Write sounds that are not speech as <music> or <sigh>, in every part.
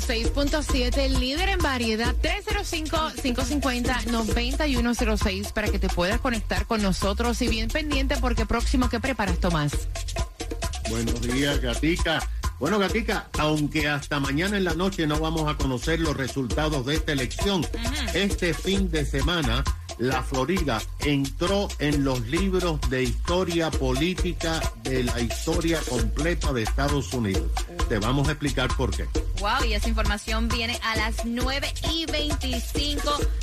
106.7, líder en variedad, 305-550-9106 para que te puedas conectar con nosotros y bien pendiente porque próximo, ¿qué preparas, Tomás? Buenos días, Gatica. Bueno, Gatica, aunque hasta mañana en la noche no vamos a conocer los resultados de esta elección, este fin de semana la Florida entró en los libros de historia política de la historia completa de Estados Unidos. Te vamos a explicar por qué. Wow, y esa información viene a las 9 y 25.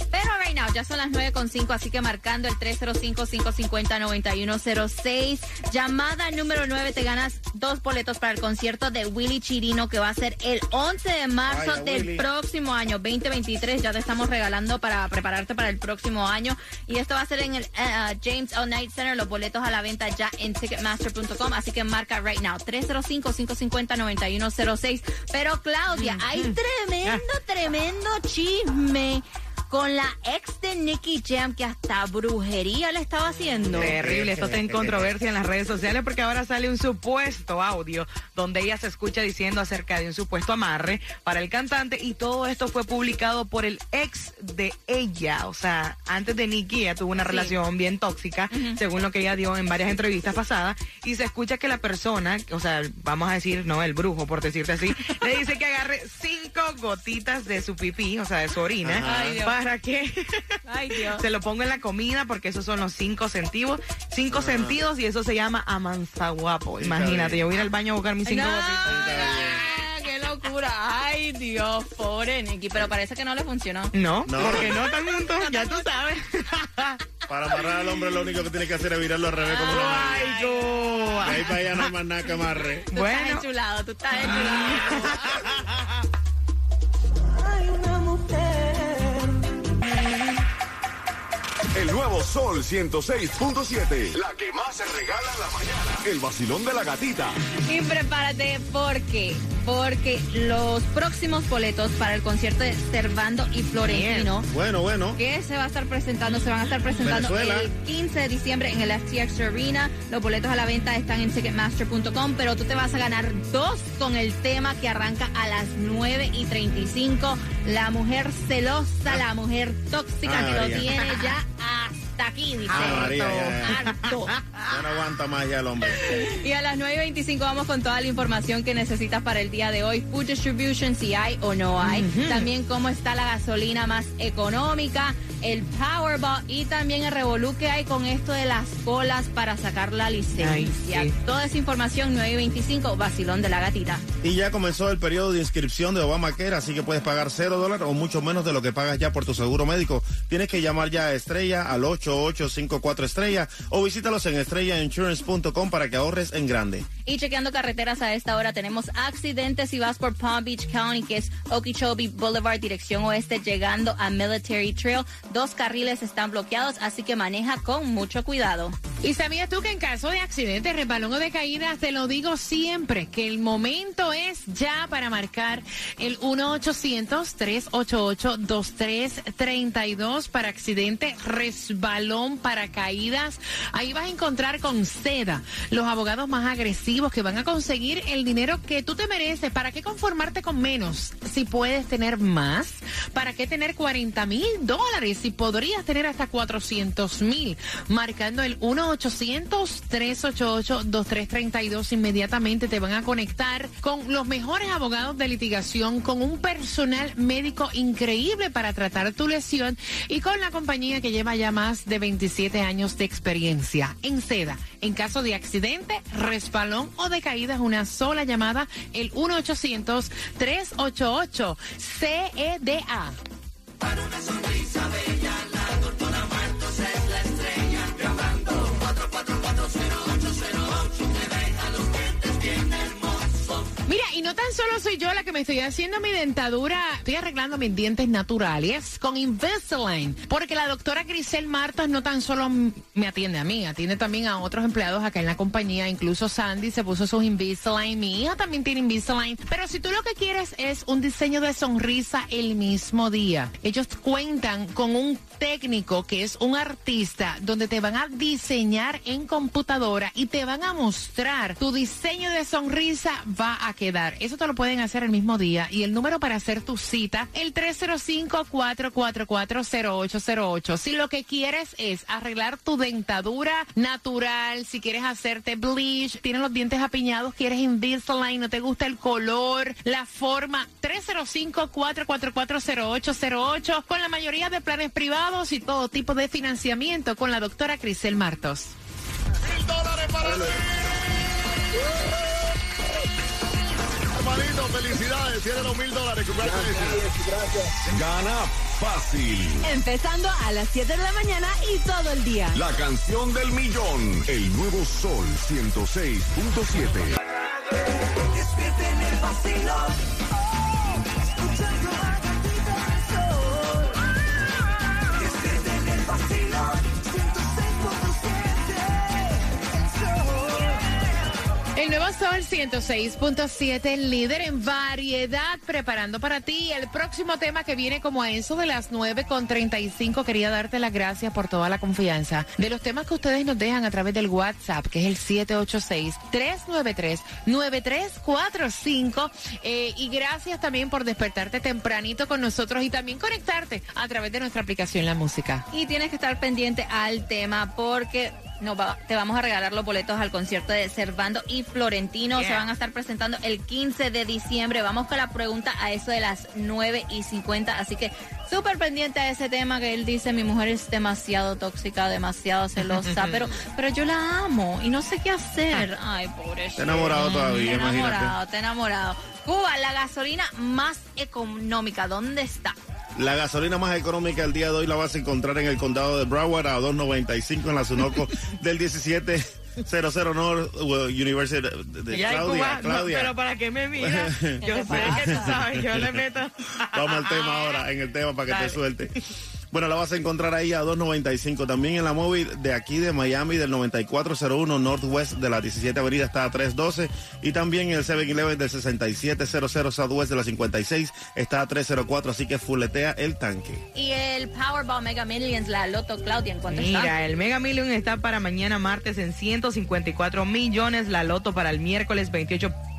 Pero right now, ya son las 9 con 5, así que marcando el 305-550-9106. Llamada número 9, te ganas dos boletos para el concierto de Willy Chirino, que va a ser el 11 de marzo Vaya, del Willy. próximo año, 2023. Ya te estamos regalando para prepararte para el próximo año. Y esto va a ser en el eh, James L. Knight Center. Los boletos a la venta ya en Ticketmaster.com. Así que marca right now, 305-550-9106. Pero Claudia, hay tremendo, tremendo chisme con la ex de Nicky Jam que hasta brujería le estaba haciendo. Terrible, esto está en controversia en las redes sociales porque ahora sale un supuesto audio donde ella se escucha diciendo acerca de un supuesto amarre para el cantante y todo esto fue publicado por el ex de ella. O sea, antes de Nicky ella tuvo una relación bien tóxica, según lo que ella dio en varias entrevistas pasadas, y se escucha que la persona, o sea, vamos a decir, no, el brujo, por decirte así, le dice que agarre cinco gotitas de su pipí, o sea, de su orina, Ajá. Ay, Dios. Para que <laughs> Ay, Dios. se lo pongo en la comida porque esos son los cinco sentidos, cinco sentidos y eso se llama amanzaguapo. Imagínate, yo voy a ir al baño a buscar mis cinco No, gotitas. no, qué locura. Ay, Dios, pobre Nicky. Pero parece que no le funcionó. No, No. porque no están juntos, ya tú sabes. <laughs> Para amarrar al hombre lo único que tiene que hacer es virarlo al revés como lo amarra. Ay, no. Ahí para allá no hay más nada que amarre. Tú estás Bueno, enchulado, tú estás enchulado. <laughs> El nuevo Sol 106.7. La que más se regala en la mañana. El vacilón de la gatita. Y prepárate porque, porque los próximos boletos para el concierto de Servando y Florentino, Bueno, bueno. que se va a estar presentando, se van a estar presentando Venezuela. el 15 de diciembre en el FTX Arena. Los boletos a la venta están en Ticketmaster.com, pero tú te vas a ganar dos con el tema que arranca a las 9 y 35. La mujer celosa, la mujer tóxica Ah, que lo tiene <laughs> ya hasta aquí, dice. Ah, María, ya, ya. Harto. Ya no aguanta más ya el hombre. Y a las 9 y 25 vamos con toda la información que necesitas para el día de hoy. Food distribution, si hay o no hay. También cómo está la gasolina más económica, el Powerball y también el revolú que hay con esto de las colas para sacar la licencia. Ay, sí. Toda esa información 9 y 25, vacilón de la gatita. Y ya comenzó el periodo de inscripción de Obamacare, así que puedes pagar cero dólares o mucho menos de lo que pagas ya por tu seguro médico. Tienes que llamar ya a Estrella al 8854 Estrella o visítalos en estrellainsurance.com para que ahorres en grande. Y chequeando carreteras a esta hora tenemos accidentes si vas por Palm Beach County, que es Okeechobee Boulevard, dirección oeste, llegando a Military Trail. Dos carriles están bloqueados, así que maneja con mucho cuidado. ¿Y sabías tú que en caso de accidente, resbalón o de caída, te lo digo siempre, que el momento es ya para marcar el 1-800-388-2332 para accidente, resbalón, para caídas. Ahí vas a encontrar con seda los abogados más agresivos que van a conseguir el dinero que tú te mereces. ¿Para qué conformarte con menos? Si puedes tener más, ¿para qué tener 40 mil dólares? Si podrías tener hasta 400 mil. Marcando el 1-800-388-2332. Inmediatamente te van a conectar con los mejores abogados de litigación, con un personal médico increíble para tratar tu lesión y con la compañía que lleva ya más de 27 años de experiencia. En seda, en caso de accidente, resbalón o de caída, es una sola llamada, el 1-800-388-CEDA. Solo soy yo la que me estoy haciendo mi dentadura, estoy arreglando mis dientes naturales con Invisalign, porque la doctora Grisel Martos no tan solo me atiende a mí, atiende también a otros empleados acá en la compañía, incluso Sandy se puso sus Invisalign, mi hija también tiene Invisalign, pero si tú lo que quieres es un diseño de sonrisa el mismo día, ellos cuentan con un técnico que es un artista donde te van a diseñar en computadora y te van a mostrar tu diseño de sonrisa va a quedar. Eso lo pueden hacer el mismo día y el número para hacer tu cita el 305-444-0808. Si lo que quieres es arreglar tu dentadura natural, si quieres hacerte bleach, tienes los dientes apiñados, quieres Invisalign, no te gusta el color, la forma, 305-444-0808 con la mayoría de planes privados y todo tipo de financiamiento con la doctora Crisel Martos. ¡Mil dólares para ti! Hermanito, felicidades. Tiene los mil dólares. Gracias. Gana fácil. Empezando a las 7 de la mañana y todo el día. La canción del millón. El nuevo Sol 106.7. Despierta en el vacilón. Nuevo Sol 106.7, líder en variedad, preparando para ti el próximo tema que viene como a eso de las 9.35. Quería darte las gracias por toda la confianza de los temas que ustedes nos dejan a través del WhatsApp, que es el 786-393-9345. Eh, y gracias también por despertarte tempranito con nosotros y también conectarte a través de nuestra aplicación La Música. Y tienes que estar pendiente al tema porque nos va- te vamos a regalar los boletos al concierto de Servando y Florentino. Se van a estar presentando el 15 de diciembre. Vamos con la pregunta a eso de las 9 y 50. Así que súper pendiente a ese tema que él dice, mi mujer es demasiado tóxica, demasiado celosa, <laughs> pero, pero yo la amo y no sé qué hacer. Ay, pobre. Está enamorado todavía, imagínate. enamorado, está enamorado. Cuba, la gasolina más económica, ¿dónde está? La gasolina más económica el día de hoy la vas a encontrar en el condado de Broward a 2.95 en la Sunoco <laughs> del 1700 North uh, University de- Claudia. No, Claudia. pero para qué me miras, <laughs> yo sé que tú sabes, yo le meto. Vamos al tema ahora, en el tema para que Dale. te suelte. Bueno, la vas a encontrar ahí a 2.95. También en la móvil de aquí de Miami del 9401 Northwest de la 17 Avenida está a 312. Y también el 7-Eleven del 6700 Southwest de la 56 está a 304. Así que fuletea el tanque. Y el Powerball Mega Millions, la Loto Claudia, ¿en cuánto está? Mira, el Mega Million está para mañana martes en 154 millones, la Loto para el miércoles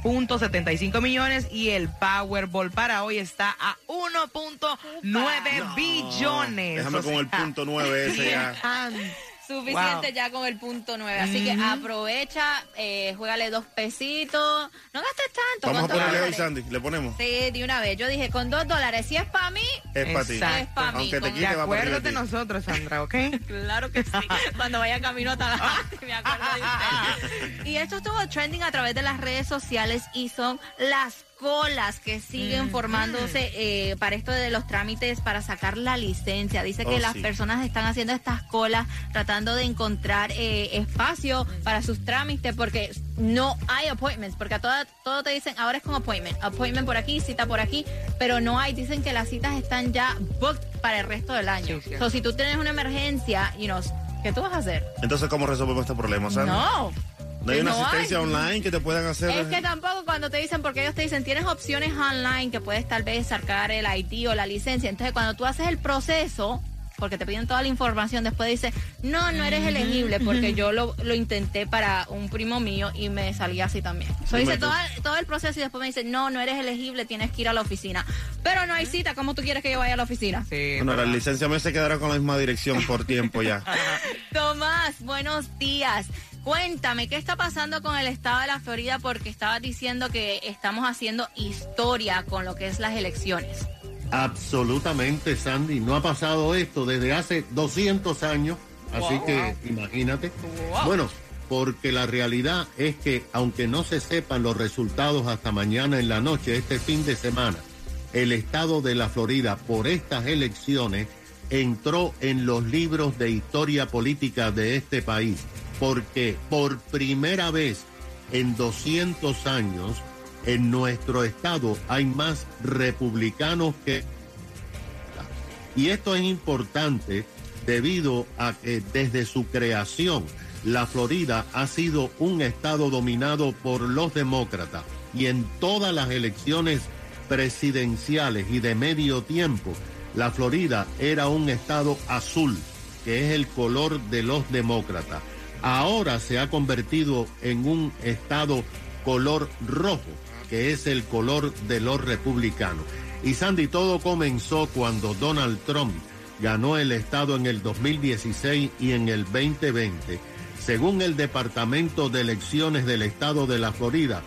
28.75 millones y el Powerball para hoy está a 1.9 billones. Déjame O con el sea, punto 9 ese ya. <laughs> Suficiente Wow. ya con el punto 9. Así que aprovecha, eh, juégale dos pesitos. No gastes tanto. Vamos a ponerle hoy. Sandy. Le ponemos. Sí, de una vez. Yo dije, con dos dólares, si es para mí, Es para ti. Es pa' mí, Aunque te con- quite, De va para nosotros, Sandra, ¿ok? <laughs> Claro que sí. Cuando vaya camino a Tallahassee, <laughs> me acuerdo de usted. <laughs> Y esto estuvo trending a través de las redes sociales y son las colas que siguen formándose eh, para esto de los trámites para sacar la licencia. Dice que Oh, las sí. personas están haciendo estas colas tratando de encontrar eh, espacio para sus trámites porque no hay appointments, porque a toda, todo te dicen ahora es con appointment, appointment por aquí, cita por aquí, pero no hay, dicen que las citas están ya booked para el resto del año. Sí. So, si tú tienes una emergencia, you know, ¿qué tú vas a hacer? Entonces, ¿cómo resolvemos este problema? No. ¿No hay una No asistencia hay. online que te puedan hacer? Es que tampoco cuando te dicen, porque ellos te dicen, tienes opciones online que puedes tal vez sacar el ID o la licencia. Entonces, cuando tú haces el proceso, porque te piden toda la información, después dice, no, no eres elegible, porque yo lo, lo intenté para un primo mío y me salía así también. So, dice todo, todo el proceso y después me dice, no, no eres elegible, tienes que ir a la oficina. Pero no hay cita, ¿cómo tú quieres que yo vaya a la oficina? Sí, Bueno, la licencia me se quedará con la misma dirección por tiempo ya. <laughs> Tomás, buenos días. Cuéntame, ¿qué está pasando con el estado de la Florida? Porque estabas diciendo que estamos haciendo historia con lo que es las elecciones. Absolutamente, Sandy. No ha pasado esto desde hace 200 años. Así Wow. que imagínate. Wow. Bueno, porque la realidad es que aunque no se sepan los resultados hasta mañana en la noche, este fin de semana, el estado de la Florida por estas elecciones entró en los libros de historia política de este país. Porque por primera vez en 200 años en nuestro estado hay más republicanos que... Y esto es importante debido a que desde su creación la Florida ha sido un estado dominado por los demócratas y en todas las elecciones presidenciales y de medio tiempo, la Florida era un estado azul, que es el color de los demócratas. Ahora se ha convertido en un estado color rojo, que es el color de los republicanos. Y Sandy, todo comenzó cuando Donald Trump ganó el estado en el 2016 y en el 2020. Según el Departamento de Elecciones del Estado de la Florida,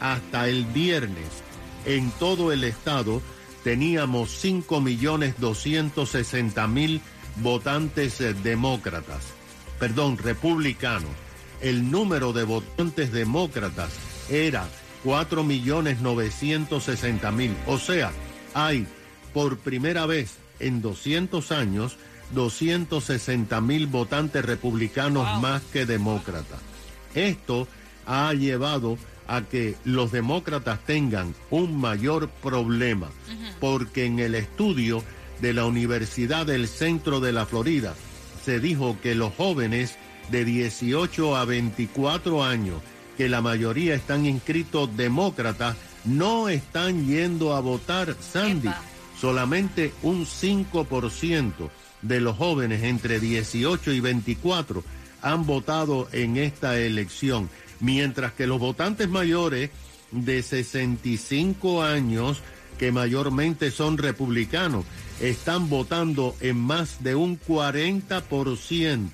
hasta el viernes en todo el estado teníamos 5.260.000 votantes eh, demócratas, perdón, republicanos. El número de votantes demócratas era 4.960.000. O sea, hay por primera vez en 200 años 260.000 votantes republicanos más que demócratas. Esto ha llevado a que los demócratas tengan un mayor problema, porque en el estudio de la Universidad del Centro de la Florida se dijo que los jóvenes de 18 a 24 años, que la mayoría están inscritos demócratas, no están yendo a votar, Sandy. Epa. Solamente un 5% de los jóvenes entre 18 y 24 han votado en esta elección, mientras que los votantes mayores de 65 años, que mayormente son republicanos, están votando en más de un 40%.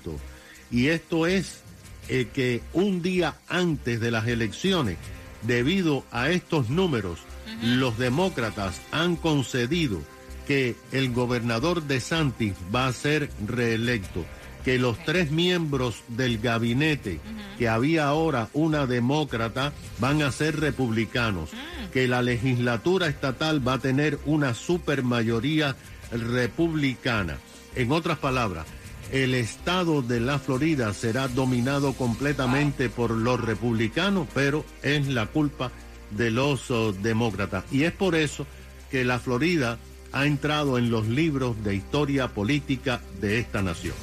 Y esto es eh, que un día antes de las elecciones, debido a estos números, los demócratas han concedido que el gobernador de Santis va a ser reelecto, que los tres miembros del gabinete, que había ahora una demócrata, van a ser republicanos, que la legislatura estatal va a tener una supermayoría republicana. En otras palabras, el estado de la Florida será dominado completamente por los republicanos, pero es la culpa de los oh, demócratas. Y es por eso que la Florida ha entrado en los libros de historia política de esta nación.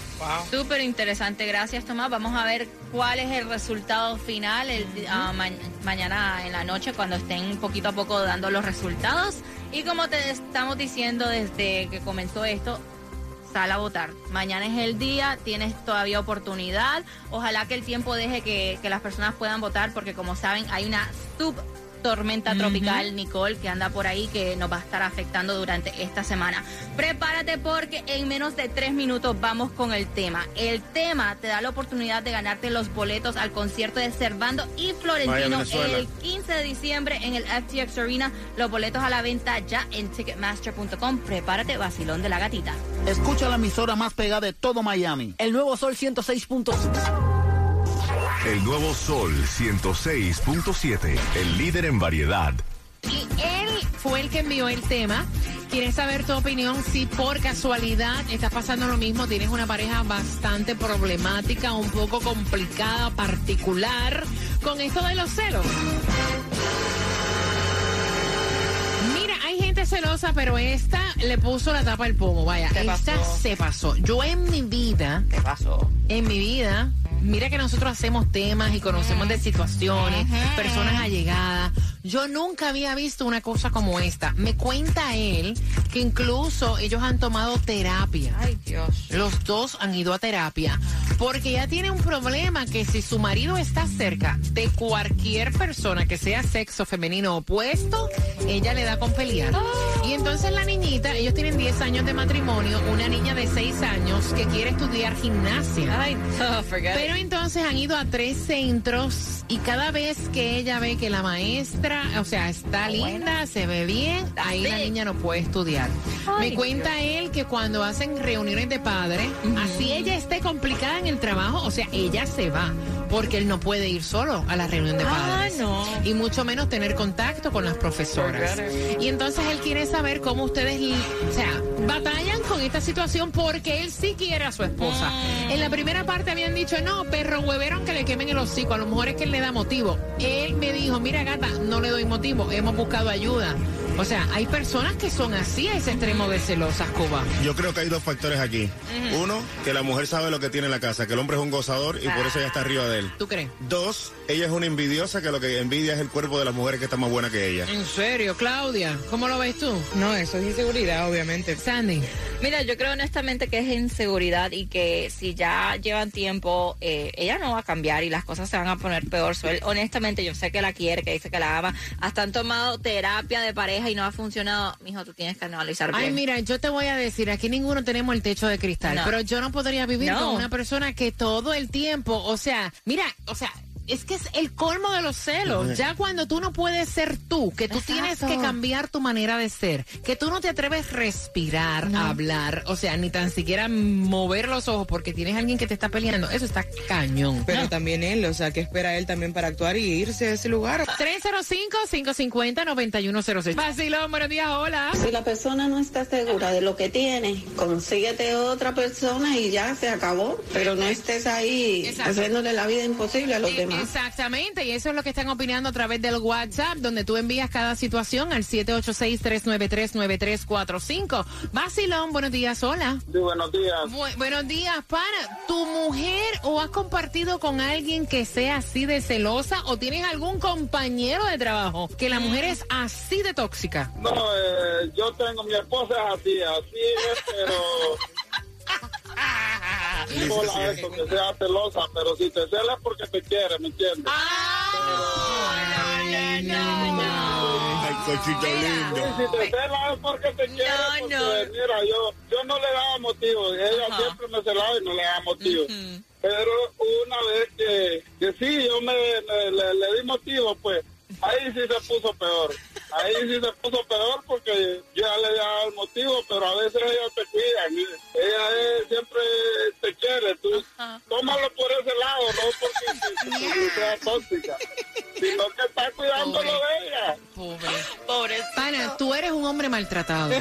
Súper interesante, gracias Tomás. Vamos a ver cuál es el resultado final el, ah, ma- mañana en la noche cuando estén poquito a poco dando los resultados. Y como te estamos diciendo desde que comenzó esto, sal a votar. Mañana es el día, tienes todavía oportunidad. Ojalá que el tiempo deje que, que las personas puedan votar porque como saben hay una sub tormenta tropical Nicole que anda por ahí que nos va a estar afectando durante esta semana. Prepárate porque en menos de tres minutos vamos con el tema. El tema te da la oportunidad de ganarte los boletos al concierto de Servando y Florentino el 15 de diciembre en el FTX Arena. Los boletos a la venta ya en ticketmaster.com. Prepárate, vacilón de la gatita. Escucha la emisora más pegada de todo Miami. El nuevo Sol 106.5. El nuevo Sol 106.7. El líder en variedad. Y él fue el que envió el tema. ¿Quieres saber tu opinión? Si por casualidad estás pasando lo mismo, tienes una pareja bastante problemática, un poco complicada, particular, con esto de los celos. Mira, hay gente celosa, pero esta le puso la tapa al pomo. Vaya, ¿Qué esta pasó? se pasó. Yo en mi vida ¿Qué pasó? En mi vida, mira que nosotros hacemos temas y conocemos de situaciones, personas allegadas. Yo nunca había visto una cosa como esta. Me cuenta él que incluso ellos han tomado terapia. Ay, Dios. Los dos han ido a terapia porque ella tiene un problema que si su marido está cerca de cualquier persona que sea sexo femenino opuesto, ella le da con pelear. Y entonces la niñita, ellos tienen 10 años de matrimonio, una niña de 6 años que quiere estudiar gimnasia. Pero entonces han ido a tres centros y cada vez que ella ve que la maestra, o sea, está linda, se ve bien, ahí la niña no puede estudiar. Ay, Me cuenta él que cuando hacen reuniones de padres, así ella esté complicada en el trabajo, o sea, ella se va. Porque él no puede ir solo a la reunión de Ah, padres. no. Y mucho menos tener contacto con las profesoras. Y entonces él quiere saber cómo ustedes, o sea, batallan con esta situación porque él sí quiere a su esposa. Mm. En la primera parte habían dicho, no, perro huevero que le quemen el hocico. A lo mejor es que él le da motivo. Él me dijo, mira gata, no le doy motivo, hemos buscado ayuda. O sea, hay personas que son así a ese extremo de celosas, Cuba. Yo creo que hay dos factores aquí. Uno, que la mujer sabe lo que tiene en la casa, que el hombre es un gozador y por eso ella está arriba de él. ¿Tú crees? Dos, ella es una envidiosa que lo que envidia es el cuerpo de las mujeres que está más buena que ella. En serio, Claudia, ¿cómo lo ves tú? No, eso es inseguridad, obviamente. Sandy. Mira, yo creo honestamente que es inseguridad y que si ya llevan tiempo, eh, ella no va a cambiar y las cosas se van a poner peor. So, él, honestamente, yo sé que la quiere, que dice que la ama. Hasta han tomado terapia de pareja y no ha funcionado. Mijo, tú tienes que analizar Ay, mira, yo te voy a decir, aquí ninguno tenemos el techo de cristal, No. pero yo no podría vivir No. con una persona que todo el tiempo, o sea, mira, o sea, es que es el colmo de los celos. Ya cuando tú no puedes ser tú, que tú Exacto. tienes que cambiar tu manera de ser, que tú no te atreves a respirar, a hablar, o sea, ni tan siquiera mover los ojos porque tienes alguien que te está peleando, eso está cañón. Pero también él, o sea, que espera él también para actuar y irse a ese lugar. 305-550-9106. Vacilón, buenos días, hola. Si la persona no está segura de lo que tiene, consíguete otra persona y ya se acabó. Pero no estés ahí Exacto. haciéndole la vida imposible a los demás. Exactamente, y eso es lo que están opinando a través del WhatsApp, donde tú envías cada situación al 786-393-9345. Basilón, buenos días, hola. Sí, buenos días. Bu- buenos días, pana. ¿Tu mujer o has compartido con alguien que sea así de celosa o tienes algún compañero de trabajo que la mujer es así de tóxica? No, eh, yo tengo, mi esposa es así, así es, pero... No eso que sea celosa, pero si te cela es porque te quiere, ¿me entiendes? Ay, cochito lindo. si te cela es porque te quiere, No, porque no. mira, yo, yo no le daba motivo, ella Ajá. siempre me celaba y no le daba motivo. Pero una vez que, que sí, yo me, me- le, le di motivo, pues ahí sí se puso peor. Ahí sí se puso peor porque yo ya le daba el motivo, pero a veces ella te cuida. Ella es- siempre te quiere. Tú tómalo por ese lado, no porque <laughs> si- si sea tóxica, sino que está cuidándolo de ella. Pobre. Pobre. Pana, tú eres un hombre maltratado.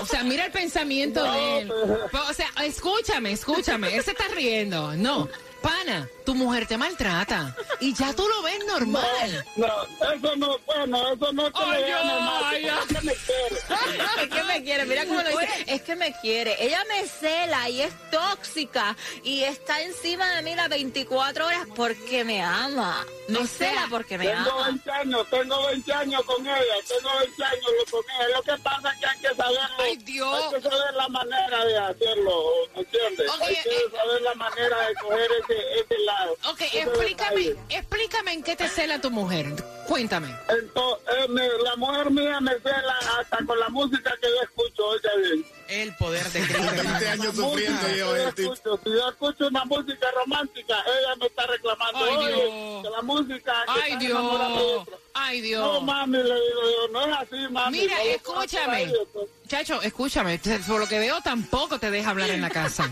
O sea, mira el pensamiento de él. O sea, escúchame, escúchame. Él se está riendo. No. Pana, tu mujer te maltrata. Y ya tú lo ves normal. No, eso no, bueno, eso no te Ay, lo vea normal, ay, sino que me quiere. Es que me quiere, mira cómo lo dice. Es que me quiere. Ella me cela y es tóxica y está encima de mí las 24 horas porque me ama. Me O sea, cela porque me Tengo ama. 20 años, tengo 20 años con ella, tengo 20 años con ella. Lo que pasa es que hay que saberlo. Ay, Dios. Hay que saber la manera de hacerlo, ¿me entiendes? Hay que eh. saber la manera de coger ese, ese lado. Ok, ese explícame, detalle. explícame en qué te cela tu mujer. Cuéntame. Entonces, eh, me- la mujer mía me cela hasta con la música que yo escucho, oiga bien. El poder de <laughs> Cristo. 20 años sufriendo yo el tipo. escucho, si yo escucho una música romántica, ella me está reclamando, Ay, oye, Dios. que la música que Ay, Dios. otro". Ay, No, Dios. mami, le digo yo, no es así, mami. Mira, no escúchame. pues. Chacho, escúchame. Por lo que veo, tampoco te deja hablar en la casa.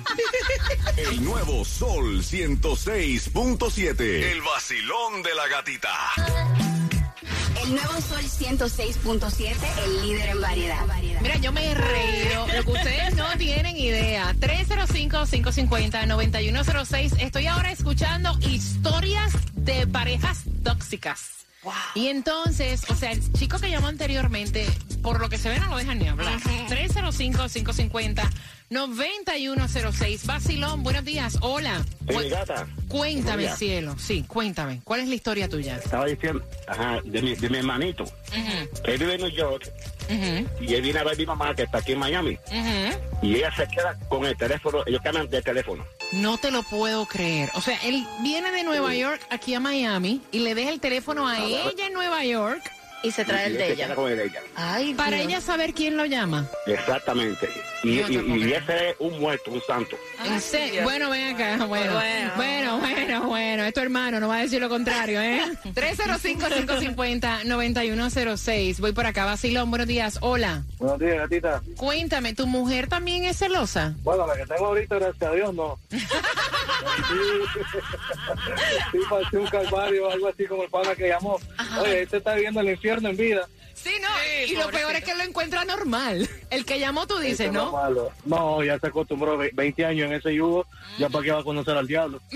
<laughs> El nuevo Sol 106.7. El vacilón de la gatita. El nuevo Sol 106.7, el líder en variedad. Mira, yo me he reído. Lo que ustedes no tienen idea. 305-550-9106. Estoy ahora escuchando historias de parejas tóxicas. Y entonces, o sea, el chico que llamó anteriormente, por lo que se ve, no lo dejan ni hablar. 305-550-9106. Basilón, buenos días. Hola. Sí, gata. Cuéntame, cielo. Sí, cuéntame. ¿Cuál es la historia tuya? Estaba diciendo, ajá, de mi, de mi hermanito. Él vive en New York y él viene a ver a mi mamá que está aquí en Miami. Y ella se queda con el teléfono, ellos cambian de teléfono. No te lo puedo creer. O sea, él viene de Nueva York aquí a Miami y le deja el teléfono a ella en Nueva York Y se trae Y el de ella. queda con el de ella. Ay, para Dios. ella saber quién lo llama. Exactamente. Y, y- ese es un muerto, un santo. ¿En serio? Bueno, ven acá. Bueno, Bueno. bueno, bueno, bueno. Es tu hermano, no va a decir lo contrario, ¿eh? <laughs> 305-550-9106. Voy por acá. Vacilón, buenos días. Hola. Buenos días, gatita. Cuéntame, ¿tu mujer también es celosa? Bueno, la que tengo ahorita, gracias a Dios, no. <laughs> sí, sí, pasé un calvario, algo así como el pana que llamó. Oye, este está viviendo el infierno en vida. Sí, no. y lo peor es que lo encuentra normal. El que llamó, tú dices, ¿no? malo. No, ya se acostumbró ve- 20 años en ese yugo, ya para qué va a conocer al diablo. <laughs>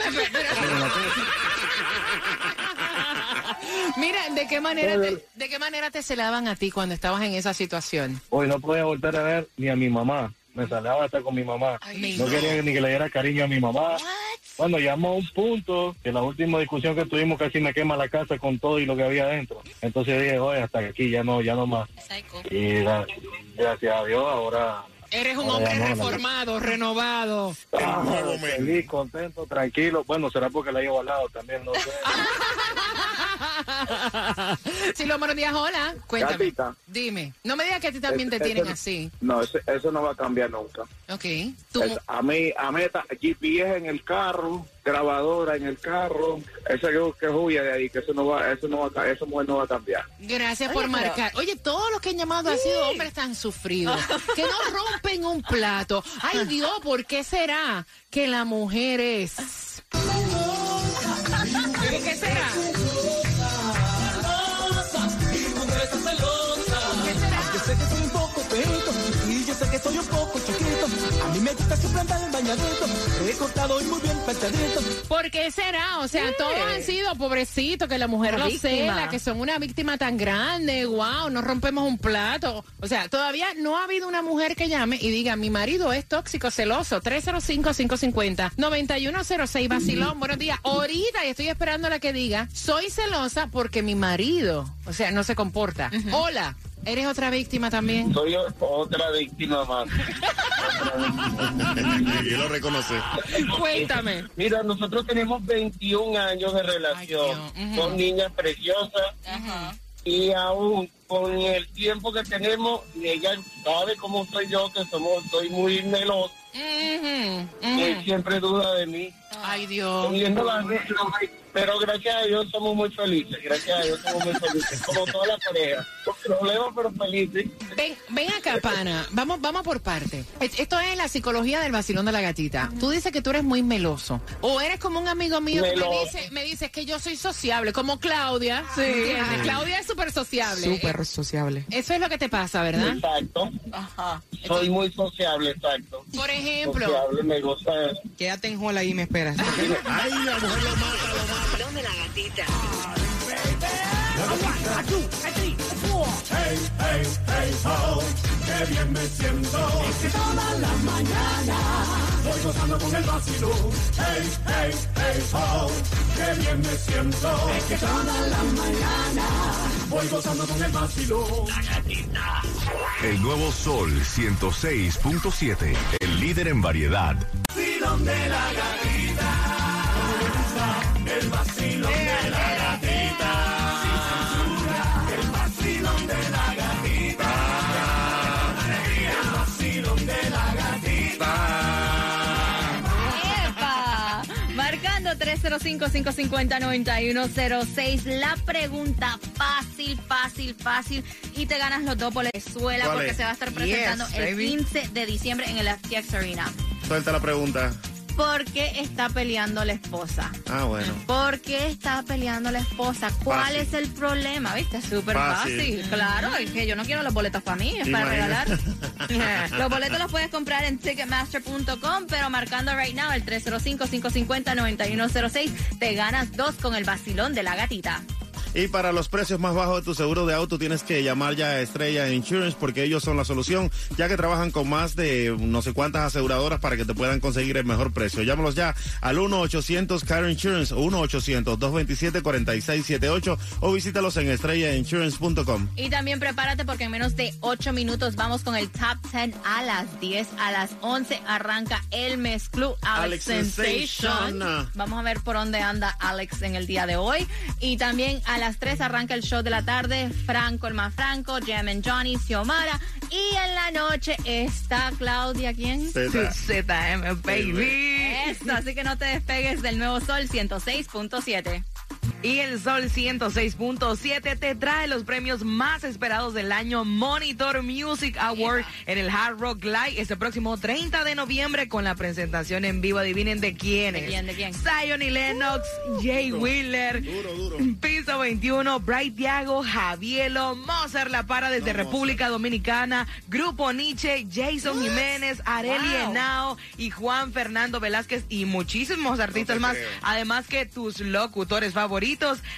Mira, ¿de qué manera te, de qué manera te celaban a ti cuando estabas en esa situación? Hoy no podía volver a ver ni a mi mamá. Me salaba hasta con mi mamá. no quería ni que le diera cariño a mi mamá. Bueno, llamó a un punto que la última discusión que tuvimos casi me quema la casa con todo y lo que había adentro. Entonces dije, oye, hasta aquí ya no, ya no más. Y gra- gracias a Dios ahora... Eres un hombre reformado, renovado. Ah, feliz, contento, tranquilo. Bueno, será porque la llevo al lado también, no sé. <laughs> Sí, lo buenos días, hola. Cuéntame. Gatita. Dime. No me digas que a ti también te Ese- tienen así. No, eso, eso no va a cambiar nunca. Ok. Tú, Es- a mí, a mí está GPS en el carro, grabadora en el carro, ese que, huye de ahí, que eso no va, eso no va, a ca- esa mujer no va a cambiar. gracias Oye, por pero- marcar. Oye, todos los que han llamado han sido hombres tan sufridos <laughs> que no rompen un plato. Ay, Dios, ¿por qué será que la mujer es? <laughs> ¿Por qué será? En bañadito, recortado y muy bien. ¿Por qué será? O sea, todos han sido pobrecitos, que la mujer Una lo víctima. cela, que son una víctima tan grande, wow, no rompemos un plato. O sea, todavía no ha habido una mujer que llame y diga, mi marido es tóxico, celoso. 305-550-9106, vacilón, buenos días. Ahorita y estoy esperando a la que diga, soy celosa porque mi marido, o sea, no se comporta. Hola, ¿eres otra víctima también? Soy otra víctima más. <laughs> y lo reconoce. Cuéntame. Mira, nosotros tenemos 21 años de relación. Ay. Son niñas preciosas. Y aún con el tiempo que tenemos, ella sabe cómo soy yo, que somos, soy muy meloso. Ujú. siempre duda de mí. Ay, Dios. Teniendo las pero gracias a Dios somos muy felices. Gracias a Dios somos muy felices. Como toda la pareja. Con problemas, pero felices. Ven, ven acá, pana. Vamos, vamos por parte. Es- Esto es la psicología del vacilón de la gatita. Tú dices que tú eres muy meloso. O eres como un amigo mío que me dice, me dice que yo soy sociable, como Claudia. ¿entiendes? Claudia es súper sociable. Súper sociable. Eso es lo que te pasa, ¿verdad? Exacto. Soy muy sociable, exacto. Por ejemplo. Sociable, me gusta. Quédate en Hola y me esperas. <laughs> Ay, la mujer lo mata, lo mata. Vacilón de la gatita. Hey, hey, hey, ho, qué bien me siento. Es que toda la mañana voy gozando con el vacilón. Hey, hey, hey, ho, qué bien me siento. Es que toda la mañana voy gozando con el vacilón. El nuevo Sol 106.7. El líder en variedad. La gatita. El vacilón de la gatita. Sin censura, el vacilón de la gatita. El vacilón de la gatita. ¡Epa! Marcando 305-550-9106. La pregunta fácil, fácil, fácil. Y te ganas los dos boletos Suela ¿Cuál porque se va a estar presentando Yes, el baby. 15 de diciembre en el FTX Arena. Suelta la pregunta. ¿Por qué está peleando la esposa? Ah, bueno. ¿Por qué está peleando la esposa? ¿Cuál Fácil. es el problema? ¿Viste? Súper Fácil. fácil. Claro, es que yo no quiero los boletos para mí, es para regalar. <laughs> los boletos los puedes comprar en ticketmaster.com, pero marcando right now el 305-550-9106, te ganas dos con el vacilón de la gatita. Y para los precios más bajos de tu seguro de auto tienes que llamar ya a Estrella Insurance porque ellos son la solución, ya que trabajan con más de no sé cuántas aseguradoras para que te puedan conseguir el mejor precio. Llámalos ya al 1-800-CAR Insurance o 1-800-227-4678 o visítalos en estrellainsurance.com. Y también prepárate porque en menos de 8 minutos vamos con el top 10 a las 10. A las 11 arranca el Mes Club Alex, Alex Sensation. Sensation. Vamos a ver por dónde anda Alex en el día de hoy. Y también a las 3 arranca el show de la tarde. Franco, el más Franco, Jam and Johnny, Xiomara. Y en la noche está Claudia, ¿quién? Z. <laughs> ZM, baby. Eso, así que no te despegues del nuevo sol 106.7. Y el Sol 106.7 te trae los premios más esperados del año Monitor Music Award en el Hard Rock Live este próximo 30 de noviembre con la presentación en vivo. Adivinen de quiénes. ¿De quién, de quién? Zion y Lennox, Jay Wheeler, Piso 21, Bright Diago, Javielo, Mozart La Para desde República Dominicana, Grupo Nietzsche, Jason Jiménez, Areli Wow. Henao y Juan Fernando Velázquez y muchísimos artistas más. Además que tus locutores favoritos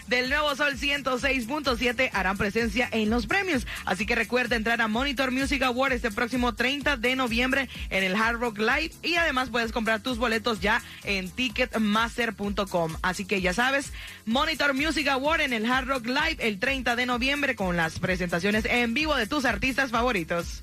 del Nuevo Sol 106.7 harán presencia en los premios. Así que recuerda entrar a Monitor Music Award este próximo 30 de noviembre en el Hard Rock Live y además puedes comprar tus boletos ya en ticketmaster.com. Así que ya sabes, Monitor Music Award en el Hard Rock Live el 30 de noviembre con las presentaciones en vivo de tus artistas favoritos.